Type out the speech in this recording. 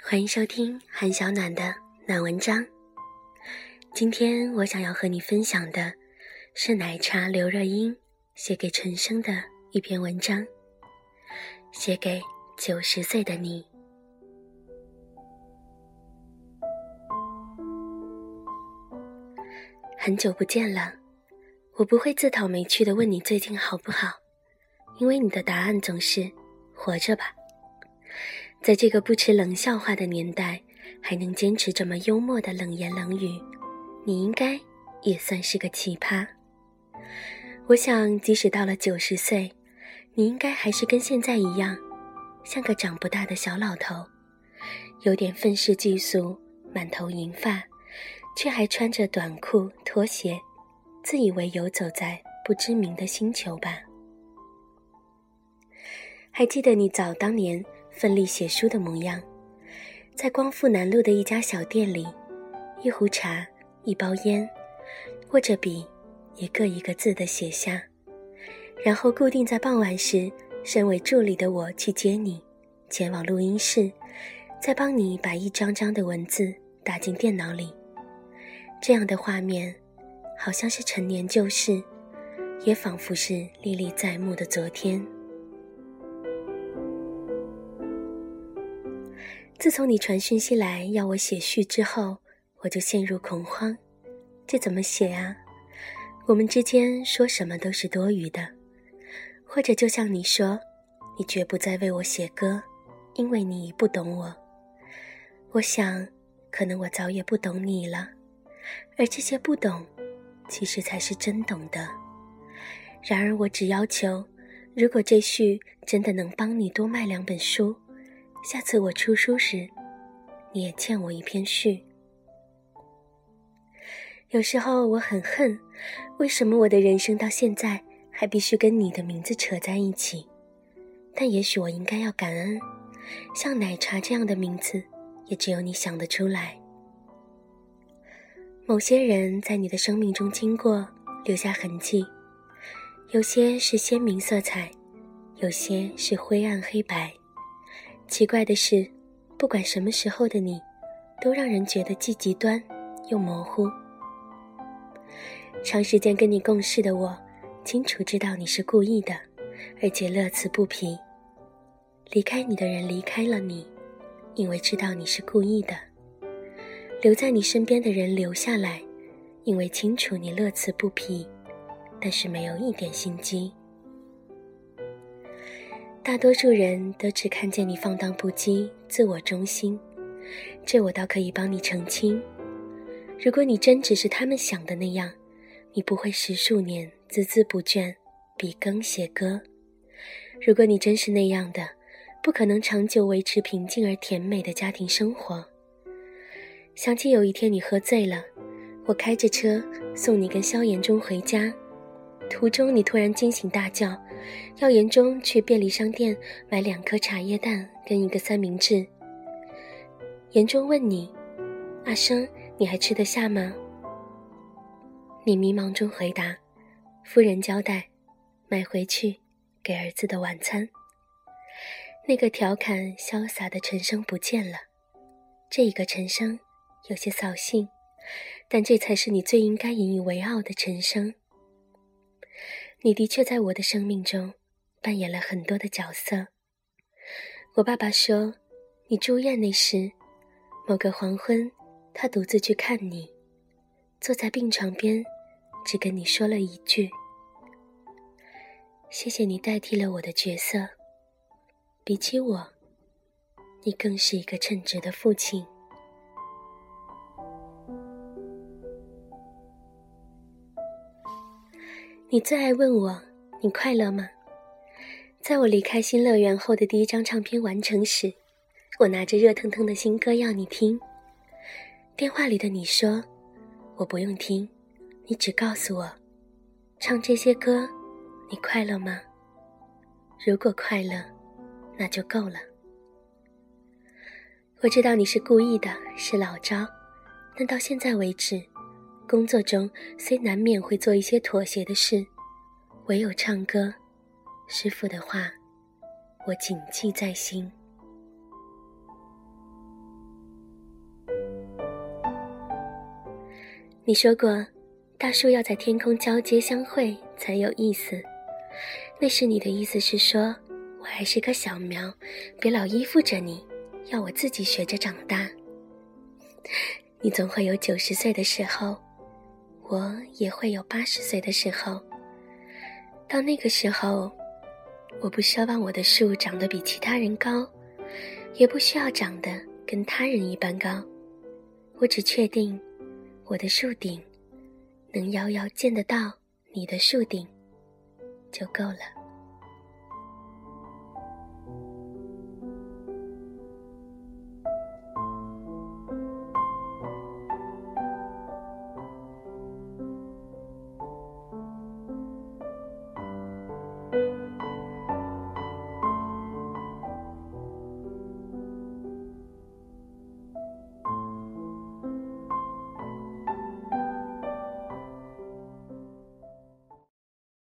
欢迎收听韩小暖的暖文章。今天我想要和你分享的是奶茶刘若英写给陈升的一篇文章，写给九十岁的你。很久不见了，我不会自讨没趣的问你最近好不好，因为你的答案总是活着吧。在这个不吃冷笑话的年代，还能坚持这么幽默的冷言冷语，你应该也算是个奇葩。我想，即使到了九十岁，你应该还是跟现在一样，像个长不大的小老头，有点愤世嫉俗，满头银发，却还穿着短裤拖鞋，自以为游走在不知名的星球吧。还记得你早当年。奋力写书的模样，在光复南路的一家小店里，一壶茶，一包烟，握着笔，一个一个字的写下，然后固定在傍晚时，身为助理的我去接你，前往录音室，再帮你把一张张的文字打进电脑里。这样的画面，好像是陈年旧事，也仿佛是历历在目的昨天。自从你传讯息来要我写序之后，我就陷入恐慌。这怎么写啊？我们之间说什么都是多余的，或者就像你说，你绝不再为我写歌，因为你不懂我。我想，可能我早也不懂你了，而这些不懂，其实才是真懂的。然而，我只要求，如果这序真的能帮你多卖两本书。下次我出书时，你也欠我一篇序。有时候我很恨，为什么我的人生到现在还必须跟你的名字扯在一起？但也许我应该要感恩，像奶茶这样的名字，也只有你想得出来。某些人在你的生命中经过，留下痕迹，有些是鲜明色彩，有些是灰暗黑白。奇怪的是，不管什么时候的你，都让人觉得既极端又模糊。长时间跟你共事的我，清楚知道你是故意的，而且乐此不疲。离开你的人离开了你，因为知道你是故意的；留在你身边的人留下来，因为清楚你乐此不疲，但是没有一点心机。大多数人都只看见你放荡不羁、自我中心，这我倒可以帮你澄清。如果你真只是他们想的那样，你不会十数年孜孜不倦、笔耕写歌；如果你真是那样的，不可能长久维持平静而甜美的家庭生活。想起有一天你喝醉了，我开着车送你跟萧炎中回家，途中你突然惊醒大叫。要言中去便利商店买两颗茶叶蛋跟一个三明治。言中问你：“阿生，你还吃得下吗？”你迷茫中回答：“夫人交代，买回去给儿子的晚餐。”那个调侃潇洒的陈生不见了，这一个陈生有些扫兴，但这才是你最应该引以为傲的陈生。你的确在我的生命中扮演了很多的角色。我爸爸说，你住院那时，某个黄昏，他独自去看你，坐在病床边，只跟你说了一句：“谢谢你代替了我的角色。比起我，你更是一个称职的父亲。”你最爱问我，你快乐吗？在我离开新乐园后的第一张唱片完成时，我拿着热腾腾的新歌要你听。电话里的你说，我不用听，你只告诉我，唱这些歌，你快乐吗？如果快乐，那就够了。我知道你是故意的，是老招，但到现在为止。工作中虽难免会做一些妥协的事唯有唱歌师傅的话我谨记在心。你说过大树要在天空交接相会才有意思那时你的意思是说我还是棵小苗别老依附着你要我自己学着长大。你总会有九十岁的时候我也会有八十岁的时候。到那个时候，我不奢望我的树长得比其他人高，也不需要长得跟他人一般高。我只确定，我的树顶能遥遥见得到你的树顶。就够了。